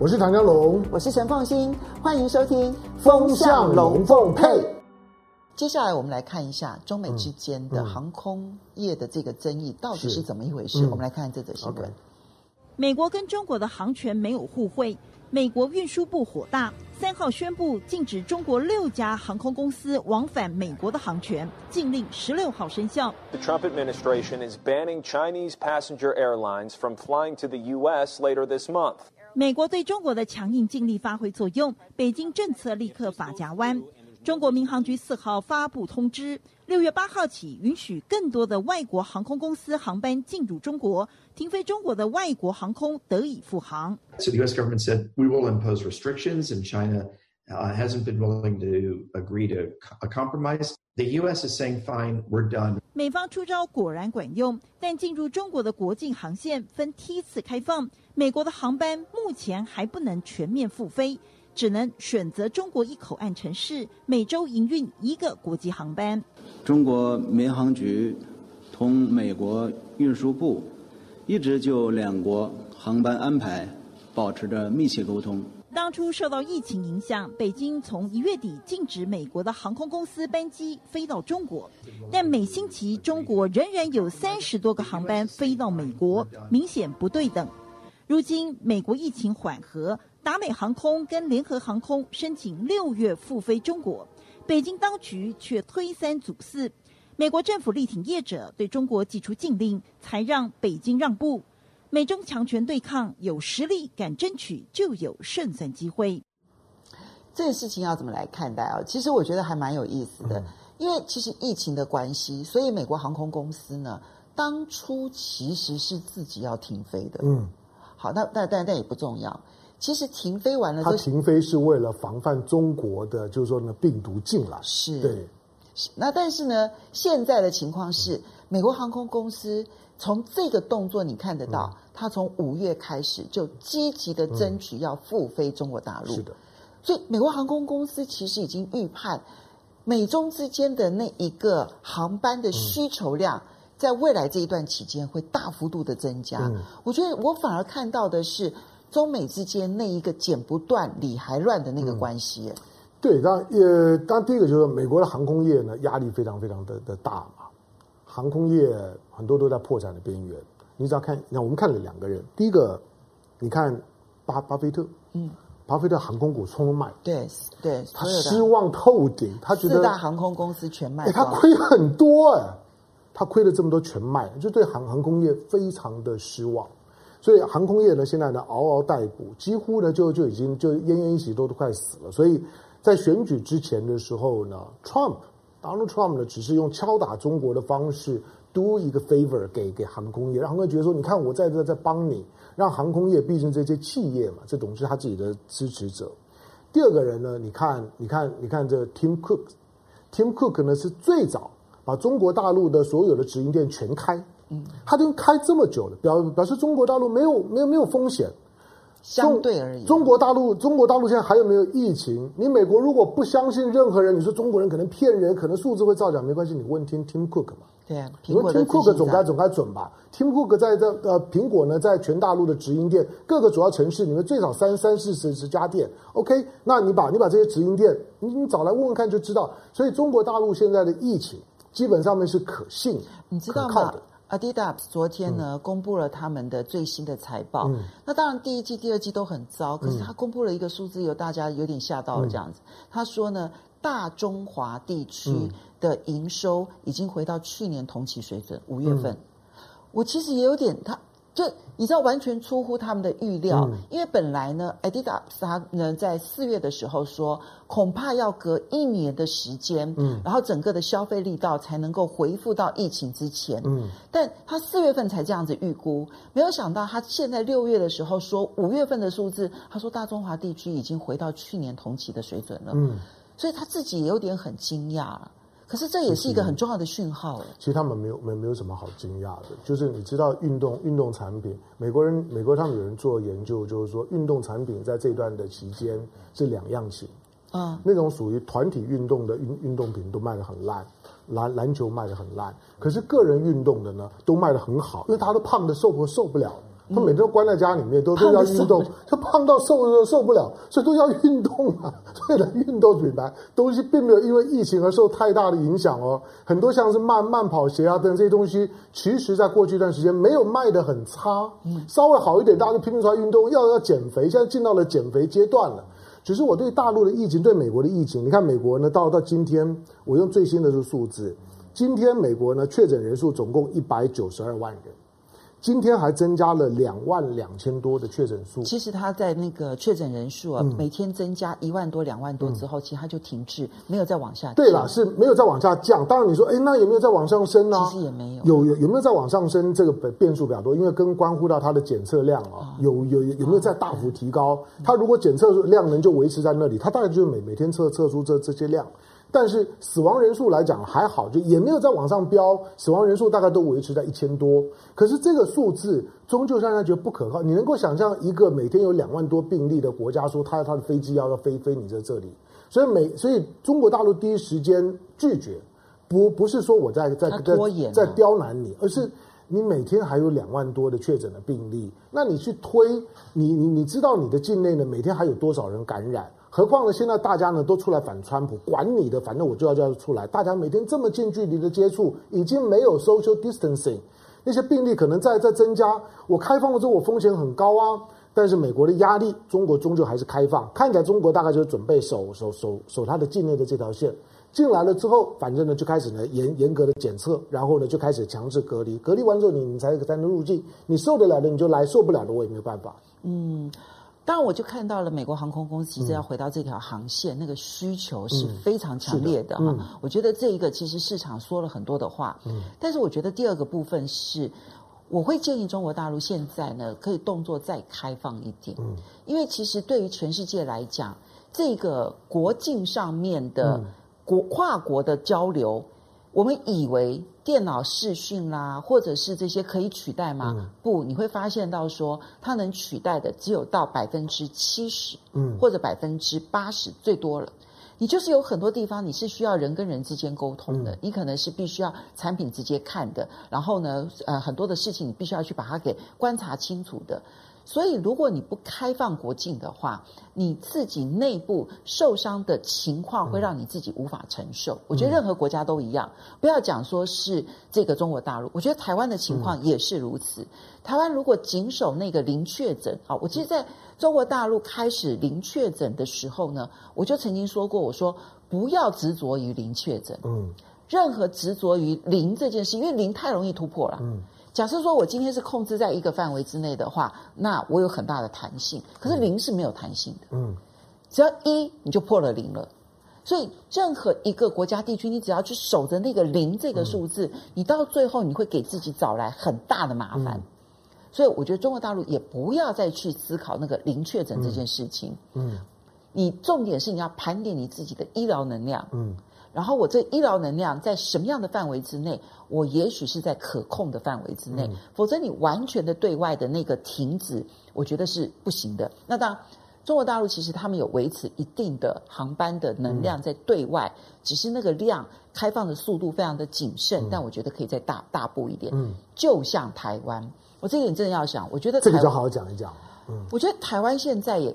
我是唐江龙，我是陈凤新，欢迎收听《风向龙凤配》。接下来我们来看一下中美之间的航空业的这个争议到底是怎么一回事。嗯、我们来看看这则新闻。美国跟中国的航权没有互惠，美国运输部火大，三号宣布禁止中国六家航空公司往返美国的航权，禁令十六号生效。The Trump administration is banning Chinese passenger airlines from flying to the U.S. later this month. 美国对中国的强硬尽力发挥作用，北京政策立刻法夹弯。中国民航局四号发布通知，六月八号起允许更多的外国航空公司航班进入中国，停飞中国的外国航空得以复航。Hasn't been willing to agree to a compromise. The U.S. is saying fine, we're done. 美方出招果然管用，但进入中国的国境航线分梯次开放。美国的航班目前还不能全面复飞，只能选择中国一口岸城市每周营运一个国际航班。中国民航局同美国运输部一直就两国航班安排保持着密切沟通。当初受到疫情影响，北京从一月底禁止美国的航空公司班机飞到中国，但每星期中国仍然有三十多个航班飞到美国，明显不对等。如今美国疫情缓和，达美航空跟联合航空申请六月复飞中国，北京当局却推三阻四。美国政府力挺业者，对中国寄出禁令，才让北京让步。美中强权对抗，有实力敢争取就有胜算机会。这件事情要怎么来看待啊？其实我觉得还蛮有意思的，因为其实疫情的关系，所以美国航空公司呢，当初其实是自己要停飞的。嗯。好，那但但但也不重要。其实停飞完了，它停飞是为了防范中国的，就是说呢，病毒进来。是，对。那但是呢，现在的情况是，美国航空公司从这个动作你看得到，它从五月开始就积极的争取要复飞中国大陆。是的。所以，美国航空公司其实已经预判，美中之间的那一个航班的需求量。在未来这一段期间会大幅度的增加。嗯，我觉得我反而看到的是中美之间那一个剪不断理还乱的那个关系。嗯，对，当呃，当第一个就是美国的航空业呢，压力非常非常的的大嘛，航空业很多都在破产的边缘。你只要看，那我们看了两个人，第一个，你看巴巴菲特，嗯，巴菲特航空股冲卖，对对，他失望透顶，他觉得四大航空公司全卖，他亏很多哎。他亏了这么多全卖，就对航航空业非常的失望，所以航空业呢现在呢嗷嗷待哺，几乎呢就就已经就奄奄一息，都都快死了。所以在选举之前的时候呢，Trump Donald Trump 呢只是用敲打中国的方式 do 一个 favor 给给航空业，让航空业觉得说，你看我在这在帮你，让航空业毕竟这些企业嘛，这种是他自己的支持者。第二个人呢，你看你看你看这 Tim Cook，Tim Cook 呢是最早。把中国大陆的所有的直营店全开，嗯，他都开这么久了，表表示中国大陆没有没有没有风险，相对而言，中国大陆中国大陆现在还有没有疫情？你美国如果不相信任何人，你说中国人可能骗人，可能数字会造假，没关系，你问听 Tim Cook 嘛，对啊，你问 Tim Cook 总该总该准吧？Tim Cook 在这呃苹果呢，在全大陆的直营店，各个主要城市里面最少三三四十十家店，OK，那你把你把这些直营店，你你找来问问看就知道。所以中国大陆现在的疫情。基本上面是可信，你知道吗？Adidas 昨天呢、嗯、公布了他们的最新的财报。嗯、那当然第一季、第二季都很糟，可是他公布了一个数字，有大家有点吓到了。这样子，嗯、他说呢，大中华地区的营收已经回到去年同期水准。五月份，嗯、我其实也有点他。就你知道，完全出乎他们的预料，嗯、因为本来呢，Adidas 他呢在四月的时候说，恐怕要隔一年的时间，嗯，然后整个的消费力道才能够恢复到疫情之前，嗯，但他四月份才这样子预估，没有想到他现在六月的时候说五月份的数字，他说大中华地区已经回到去年同期的水准了，嗯，所以他自己也有点很惊讶。了。可是这也是一个很重要的讯号。其实他们没有没没有什么好惊讶的，就是你知道运动运动产品，美国人美国他们有人做研究，就是说运动产品在这段的期间是两样型。啊，那种属于团体运动的运运动品都卖得很烂，篮篮球卖得很烂，可是个人运动的呢都卖得很好，因为大家都胖的受不受不了，他每天都关在家里面，都都要运动，他胖到瘦都受不了，所以都要运动啊。所以呢，运动品牌东西并没有因为疫情而受太大的影响哦。很多像是慢慢跑鞋啊等这些东西，其实在过去一段时间没有卖的很差，稍微好一点，大家就拼命出来运动，要要减肥，现在进到了减肥阶段了。只是我对大陆的疫情，对美国的疫情，你看美国呢，到到今天，我用最新的这个数字，今天美国呢确诊人数总共一百九十二万人。今天还增加了两万两千多的确诊数。其实他在那个确诊人数啊，嗯、每天增加一万多、两万多之后，嗯、其实他就停滞，没有再往下降。对了，是没有再往下降。当然你说，哎，那有没有再往上升呢？其实也没有。有有有没有再往上升？这个变数比较多，因为跟关乎到它的检测量啊，有有有没有再大幅提高？它如果检测量能就维持在那里，它大概就是每每天测测出这这些量。但是死亡人数来讲还好，就也没有再往上飙，死亡人数大概都维持在一千多。可是这个数字终究让人觉得不可靠。你能够想象一个每天有两万多病例的国家，说他他的飞机要要飞飞你在这里，所以每所以中国大陆第一时间拒绝，不不是说我在在在在刁难你，而是你每天还有两万多的确诊的病例，那你去推你你你知道你的境内呢每天还有多少人感染？何况呢？现在大家呢都出来反川普，管你的，反正我就要叫出来。大家每天这么近距离的接触，已经没有 social distancing，那些病例可能在在增加。我开放了之后，我风险很高啊。但是美国的压力，中国终究还是开放。看起来中国大概就是准备守守守守它的境内的这条线。进来了之后，反正呢就开始呢严严格的检测，然后呢就开始强制隔离。隔离完之后你，你你才才能入境。你受得了的你就来，受不了的我也没有办法。嗯。当然，我就看到了美国航空公司其实要回到这条航线，嗯、那个需求是非常强烈的哈。嗯、我觉得这一个其实市场说了很多的话，嗯，但是我觉得第二个部分是，我会建议中国大陆现在呢可以动作再开放一点，嗯，因为其实对于全世界来讲，这个国境上面的国跨国的交流。我们以为电脑视讯啦，或者是这些可以取代吗？嗯、不，你会发现到说，它能取代的只有到百分之七十，嗯，或者百分之八十最多了。你就是有很多地方你是需要人跟人之间沟通的，嗯、你可能是必须要产品直接看的，然后呢，呃，很多的事情你必须要去把它给观察清楚的。所以，如果你不开放国境的话，你自己内部受伤的情况会让你自己无法承受。嗯、我觉得任何国家都一样，不要讲说是这个中国大陆，我觉得台湾的情况也是如此。嗯、台湾如果谨守那个零确诊，好，我其实在中国大陆开始零确诊的时候呢，我就曾经说过，我说不要执着于零确诊，嗯，任何执着于零这件事，因为零太容易突破了，嗯。假设说我今天是控制在一个范围之内的话，那我有很大的弹性。可是零是没有弹性的，嗯，只要一你就破了零了。所以任何一个国家地区，你只要去守着那个零这个数字，嗯，你到最后你会给自己找来很大的麻烦。嗯，所以我觉得中国大陆也不要再去思考那个零确诊这件事情。嗯，嗯，你重点是你要盘点你自己的医疗能量。嗯。然后我这医疗能量在什么样的范围之内？我也许是在可控的范围之内，嗯、否则你完全的对外的那个停止，我觉得是不行的。那当然，中国大陆其实他们有维持一定的航班的能量在对外，嗯、只是那个量开放的速度非常的谨慎，嗯、但我觉得可以再大大步一点。嗯，就像台湾，我这一点真的要想，我觉得这个就好好讲一讲。嗯，我觉得台湾现在也，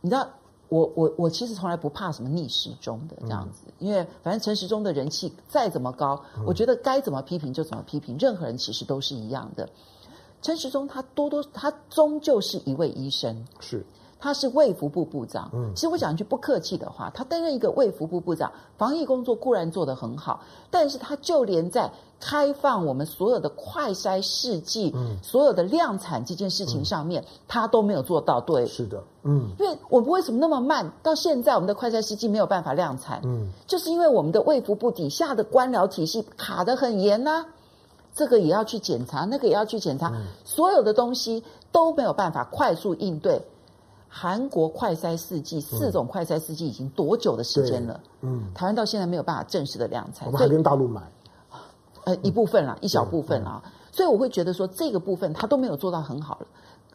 你知道。我我我其实从来不怕什么逆时钟的这样子，嗯、因为反正陈时中的人气再怎么高，嗯、我觉得该怎么批评就怎么批评，任何人其实都是一样的。陈时中他多多他终究是一位医生，是。他是卫福部部长，嗯，其实我讲一句不客气的话，他担任一个卫福部部长，防疫工作固然做得很好，但是他就连在开放我们所有的快筛试剂，嗯，所有的量产这件事情上面，嗯、他都没有做到。对，是的，嗯，因为我们为什么那么慢？到现在我们的快筛试剂没有办法量产，嗯，就是因为我们的卫福部底下的官僚体系卡得很严呐、啊，这个也要去检查，那个也要去检查，嗯、所有的东西都没有办法快速应对。韩国快筛试剂四种快筛试剂已经多久的时间了？嗯，台湾到现在没有办法正式的量产，我们还跟大陆买，呃，一部分啦，一小部分啊，所以我会觉得说这个部分他都没有做到很好了，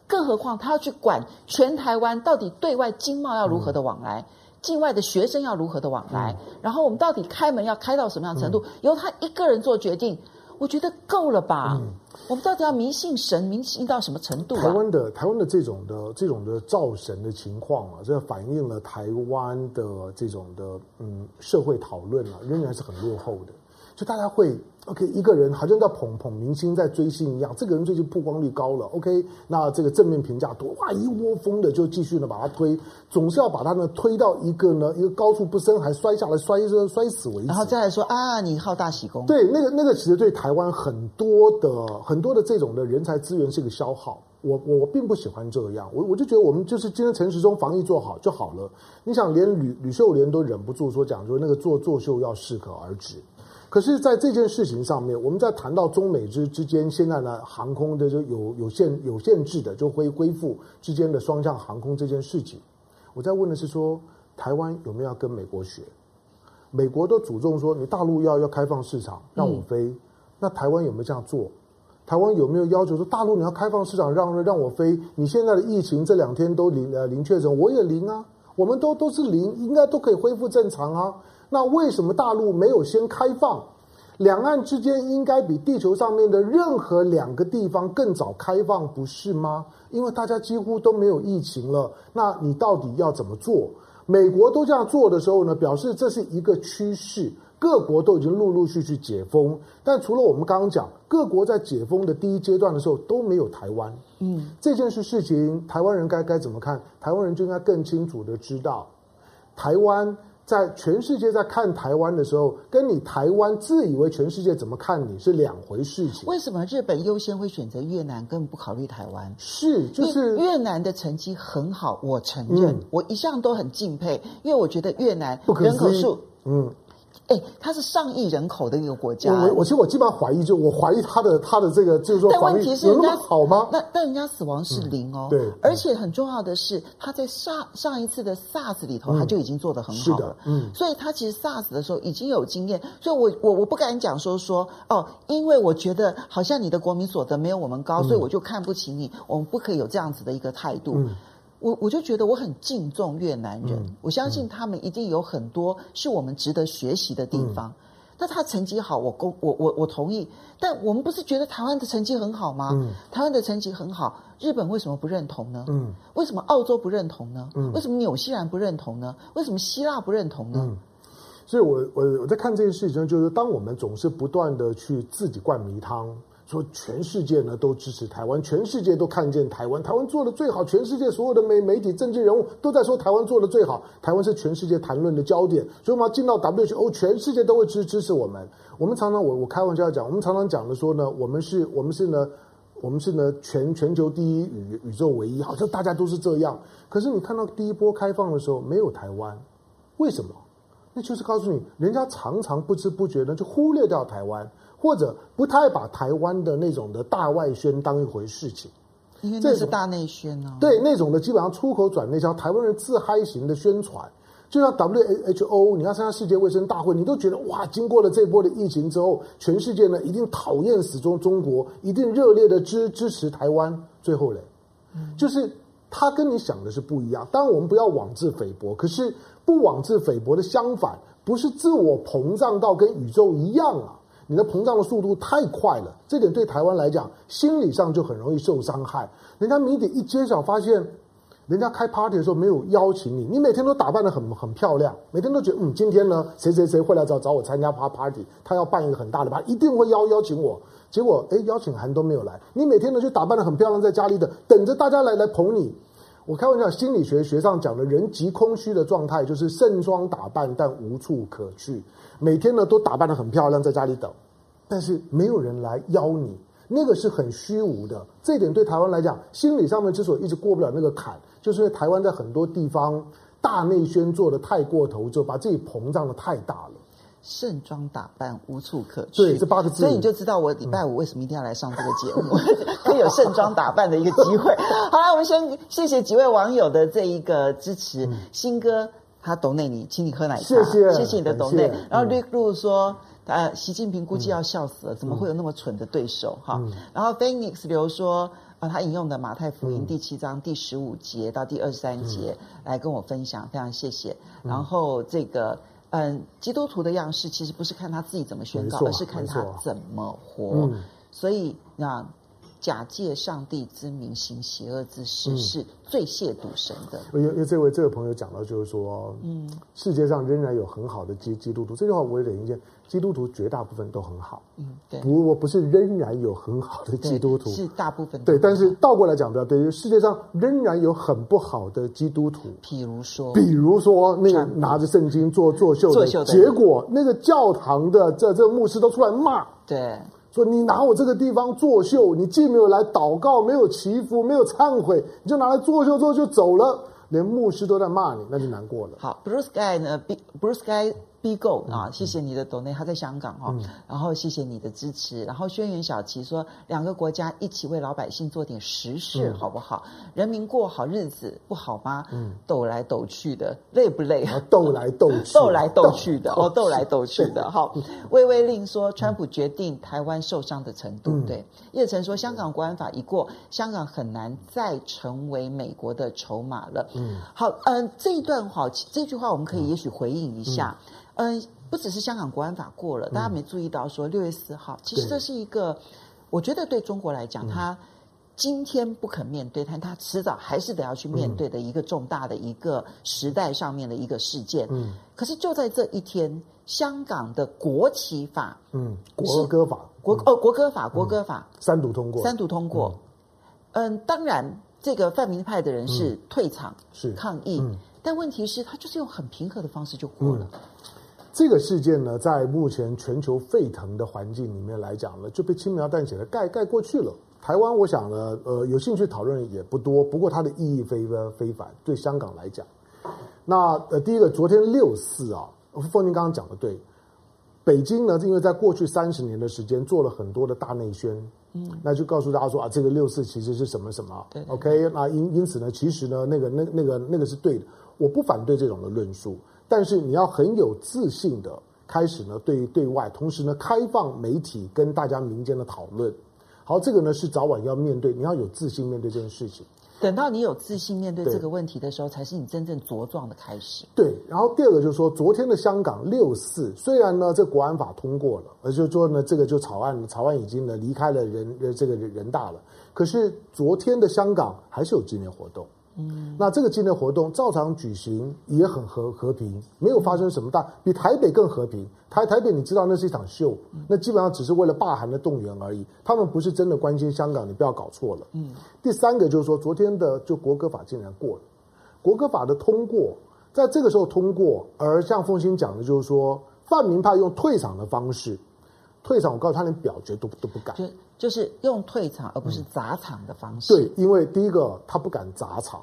更何况他要去管全台湾到底对外经贸要如何的往来，境外的学生要如何的往来，然后我们到底开门要开到什么样程度，由他一个人做决定。我觉得够了吧？嗯、我们到底要迷信神，迷信到什么程度、啊？台湾的台湾的这种的这种的造神的情况啊，这反映了台湾的这种的嗯社会讨论啊，仍然是很落后的。就大家会 OK，一个人好像在捧捧明星，在追星一样。这个人最近曝光率高了，OK，那这个正面评价多，哇，一窝蜂的就继续呢把他推，总是要把他呢推到一个呢一个高处不胜寒，摔下来摔摔摔死为止。然后再来说啊，你好大喜功。对，那个那个其实对台湾很多的很多的这种的人才资源是一个消耗。我我并不喜欢这样，我我就觉得我们就是今天陈时中防疫做好就好了。你想连吕吕秀莲都忍不住说讲说那个做作秀要适可而止。可是，在这件事情上面，我们在谈到中美之之间，现在呢，航空的就有有限有限制的，就会恢复之间的双向航空这件事情。我在问的是说，台湾有没有要跟美国学？美国都主动说，你大陆要要开放市场，让我飞。嗯、那台湾有没有这样做？台湾有没有要求说，大陆你要开放市场，让让我飞？你现在的疫情这两天都零呃零确诊，我也零啊，我们都都是零，应该都可以恢复正常啊。那为什么大陆没有先开放？两岸之间应该比地球上面的任何两个地方更早开放，不是吗？因为大家几乎都没有疫情了。那你到底要怎么做？美国都这样做的时候呢，表示这是一个趋势，各国都已经陆陆续续解封。但除了我们刚刚讲，各国在解封的第一阶段的时候都没有台湾。嗯，这件事事情，台湾人该该怎么看？台湾人就应该更清楚的知道，台湾。在全世界在看台湾的时候，跟你台湾自以为全世界怎么看你是两回事情。为什么日本优先会选择越南，根本不考虑台湾？是，就是越南的成绩很好，我承认，嗯、我一向都很敬佩，因为我觉得越南人口数，嗯。哎，它是上亿人口的一个国家。我我其实我基本上怀疑，就我怀疑他的他的这个就是说，但问题是人家好吗？那但人家死亡是零哦。对。而且很重要的是，他在上上一次的 SARS 里头，他就已经做得很好了。嗯。所以他其实 SARS 的时候已经有经验，所以我我我不敢讲说说哦，因为我觉得好像你的国民所得没有我们高，所以我就看不起你。我们不可以有这样子的一个态度。我我就觉得我很敬重越南人，嗯、我相信他们一定有很多是我们值得学习的地方。嗯、那他成绩好，我公我我我同意。但我们不是觉得台湾的成绩很好吗？嗯、台湾的成绩很好，日本为什么不认同呢？嗯、为什么澳洲不认同呢？嗯、为什么纽西兰不认同呢？为什么希腊不认同呢？嗯、所以我我我在看这件事情，就是当我们总是不断的去自己灌迷汤。说全世界呢都支持台湾，全世界都看见台湾，台湾做的最好，全世界所有的媒媒体、政治人物都在说台湾做的最好，台湾是全世界谈论的焦点，所以我们要进到 WHO，全世界都会支支持我们。我们常常我我开玩笑讲，我们常常讲的说呢，我们是我们是呢，我们是呢全全球第一宇宇宙唯一，好像大家都是这样。可是你看到第一波开放的时候，没有台湾，为什么？那就是告诉你，人家常常不知不觉呢就忽略掉台湾。或者不太把台湾的那种的大外宣当一回事情，因为这是大内宣呢、啊。对，那种的基本上出口转内销，台湾人自嗨型的宣传，就像 WHO，你要参加世界卫生大会，你都觉得哇，经过了这波的疫情之后，全世界呢一定讨厌死中中国，一定热烈的支支持台湾。最后嘞，嗯、就是他跟你想的是不一样。当然，我们不要妄自菲薄，可是不妄自菲薄的相反，不是自我膨胀到跟宇宙一样啊。你的膨胀的速度太快了，这点对台湾来讲，心理上就很容易受伤害。人家谜底一揭晓，发现人家开 party 的时候没有邀请你，你每天都打扮得很很漂亮，每天都觉得嗯，今天呢，谁谁谁会来找找我参加 party，他要办一个很大的 party，一定会邀邀请我。结果诶，邀请函都没有来。你每天呢就打扮得很漂亮，在家里等等着大家来来捧你。我开玩笑，心理学学上讲的人极空虚的状态，就是盛装打扮但无处可去。每天呢都打扮得很漂亮，在家里等，但是没有人来邀你，那个是很虚无的。这一点对台湾来讲，心理上面之所以一直过不了那个坎，就是因为台湾在很多地方大内宣做得太过头，就把自己膨胀得太大了。盛装打扮无处可去，对，这八个字，所以你就知道我礼拜五为什么一定要来上这个节目，嗯、可以有盛装打扮的一个机会。好了，我们先谢谢几位网友的这一个支持，新哥。他懂内你，请你喝奶茶。谢谢，谢谢你的懂内。然后绿露说，呃，习近平估计要笑死了，怎么会有那么蠢的对手？哈。然后 Phoenix 刘说，啊，他引用的马太福音第七章第十五节到第二十三节来跟我分享，非常谢谢。然后这个。嗯，基督徒的样式其实不是看他自己怎么宣告，而是看他怎么活。嗯、所以那。假借上帝之名行邪恶之事，是最亵渎神的。因为这位这位朋友讲到，就是说，嗯，世界上仍然有很好的基基督徒。这句话我有点意见，基督徒绝大部分都很好。嗯，对。不，我不是仍然有很好的基督徒，是大部分。对，但是倒过来讲比较对，世界上仍然有很不好的基督徒。比如说，比如说那个拿着圣经做作秀的，结果那个教堂的这这牧师都出来骂。对。说你拿我这个地方作秀，你既没有来祷告，没有祈福，没有忏悔，你就拿来作秀之后就走了，连牧师都在骂你，那就难过了。好，Bruce Guy 呢？Bruce Guy。必购啊！谢谢你的 donate，他在香港哈，嗯、然后谢谢你的支持。然后轩辕小琪说，两个国家一起为老百姓做点实事，好不好？嗯、人民过好日子不好吗？嗯，斗来斗去的，累不累？斗来斗去，斗 来斗去的，哦，斗来斗去的。好，微微令说，川普决定台湾受伤的程度。嗯、对，叶晨说，香港国安法一过，香港很难再成为美国的筹码了。嗯，好，嗯、呃，这一段话，这句话我们可以也许回应一下。嗯嗯，不只是香港国安法过了，大家没注意到说六月四号，其实这是一个，我觉得对中国来讲，他今天不肯面对，但他迟早还是得要去面对的一个重大的一个时代上面的一个事件。嗯，可是就在这一天，香港的国旗法，嗯，国歌法，国哦国歌法，国歌法三读通过，三读通过。嗯，当然这个泛民派的人是退场是抗议，但问题是，他就是用很平和的方式就过了。这个事件呢，在目前全球沸腾的环境里面来讲呢，就被轻描淡写的盖盖过去了。台湾，我想呢，呃，有兴趣讨论也不多。不过它的意义非非凡，对香港来讲。那呃，第一个，昨天六四啊，凤宁刚刚讲的对，北京呢，是因为在过去三十年的时间做了很多的大内宣，嗯，那就告诉大家说啊，这个六四其实是什么什么，对，OK，那因因此呢，其实呢，那个那那个那个是对的，我不反对这种的论述。但是你要很有自信的开始呢，对对外，同时呢，开放媒体跟大家民间的讨论。好，这个呢是早晚要面对，你要有自信面对这件事情。等到你有自信面对这个问题的时候，才是你真正茁壮的开始。对。然后第二个就是说，昨天的香港六四，虽然呢这国安法通过了，而就是说呢这个就草案草案已经呢离开了人呃这个人大了，可是昨天的香港还是有纪念活动。嗯，那这个纪念活动照常举行，也很和和平，没有发生什么大，比台北更和平。台台北你知道那是一场秀，那基本上只是为了罢韩的动员而已，他们不是真的关心香港，你不要搞错了。嗯，第三个就是说，昨天的就国歌法竟然过了，国歌法的通过，在这个时候通过，而像凤新讲的，就是说泛民派用退场的方式，退场，我告诉他连表决都都不敢。就是用退场而不是砸场的方式。嗯。对，因为第一个他不敢砸场，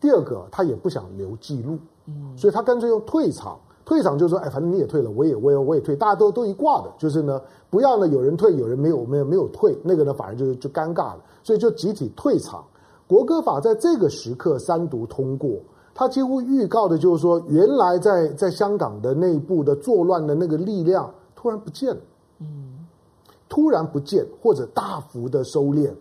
第二个他也不想留记录，嗯，所以他干脆用退场。退场就是说，哎，反正你也退了，我也我也我也退，大家都都一挂的，就是呢，不要呢有人退，有人没有没有没有退，那个呢反而就就尴尬了，所以就集体退场。国歌法在这个时刻三读通过，他几乎预告的就是说，原来在在香港的内部的作乱的那个力量突然不见了。突然不见或者大幅的收敛，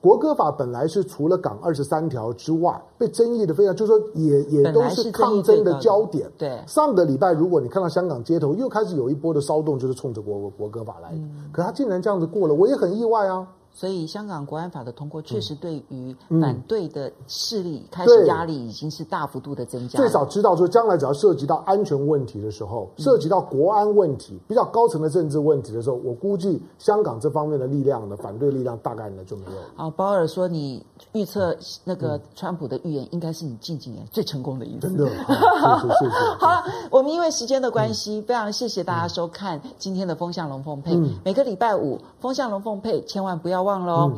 国歌法本来是除了港二十三条之外被争议的非常，就是说也也都是抗争的焦点。对，上个礼拜如果你看到香港街头又开始有一波的骚动，就是冲着国国歌法来的，嗯、可他竟然这样子过了，我也很意外啊。所以，香港国安法的通过确实对于反对的势力开始压力已经是大幅度的增加。最少知道说，将来只要涉及到安全问题的时候，涉及到国安问题比较高层的政治问题的时候，我估计香港这方面的力量呢，反对力量大概呢就没有。好，鲍尔说你预测那个川普的预言，应该是你近几年最成功的一次。真的，谢谢谢谢。好了，我们因为时间的关系，非常谢谢大家收看今天的风向龙凤配。每个礼拜五，风向龙凤配千万不要忘了哦。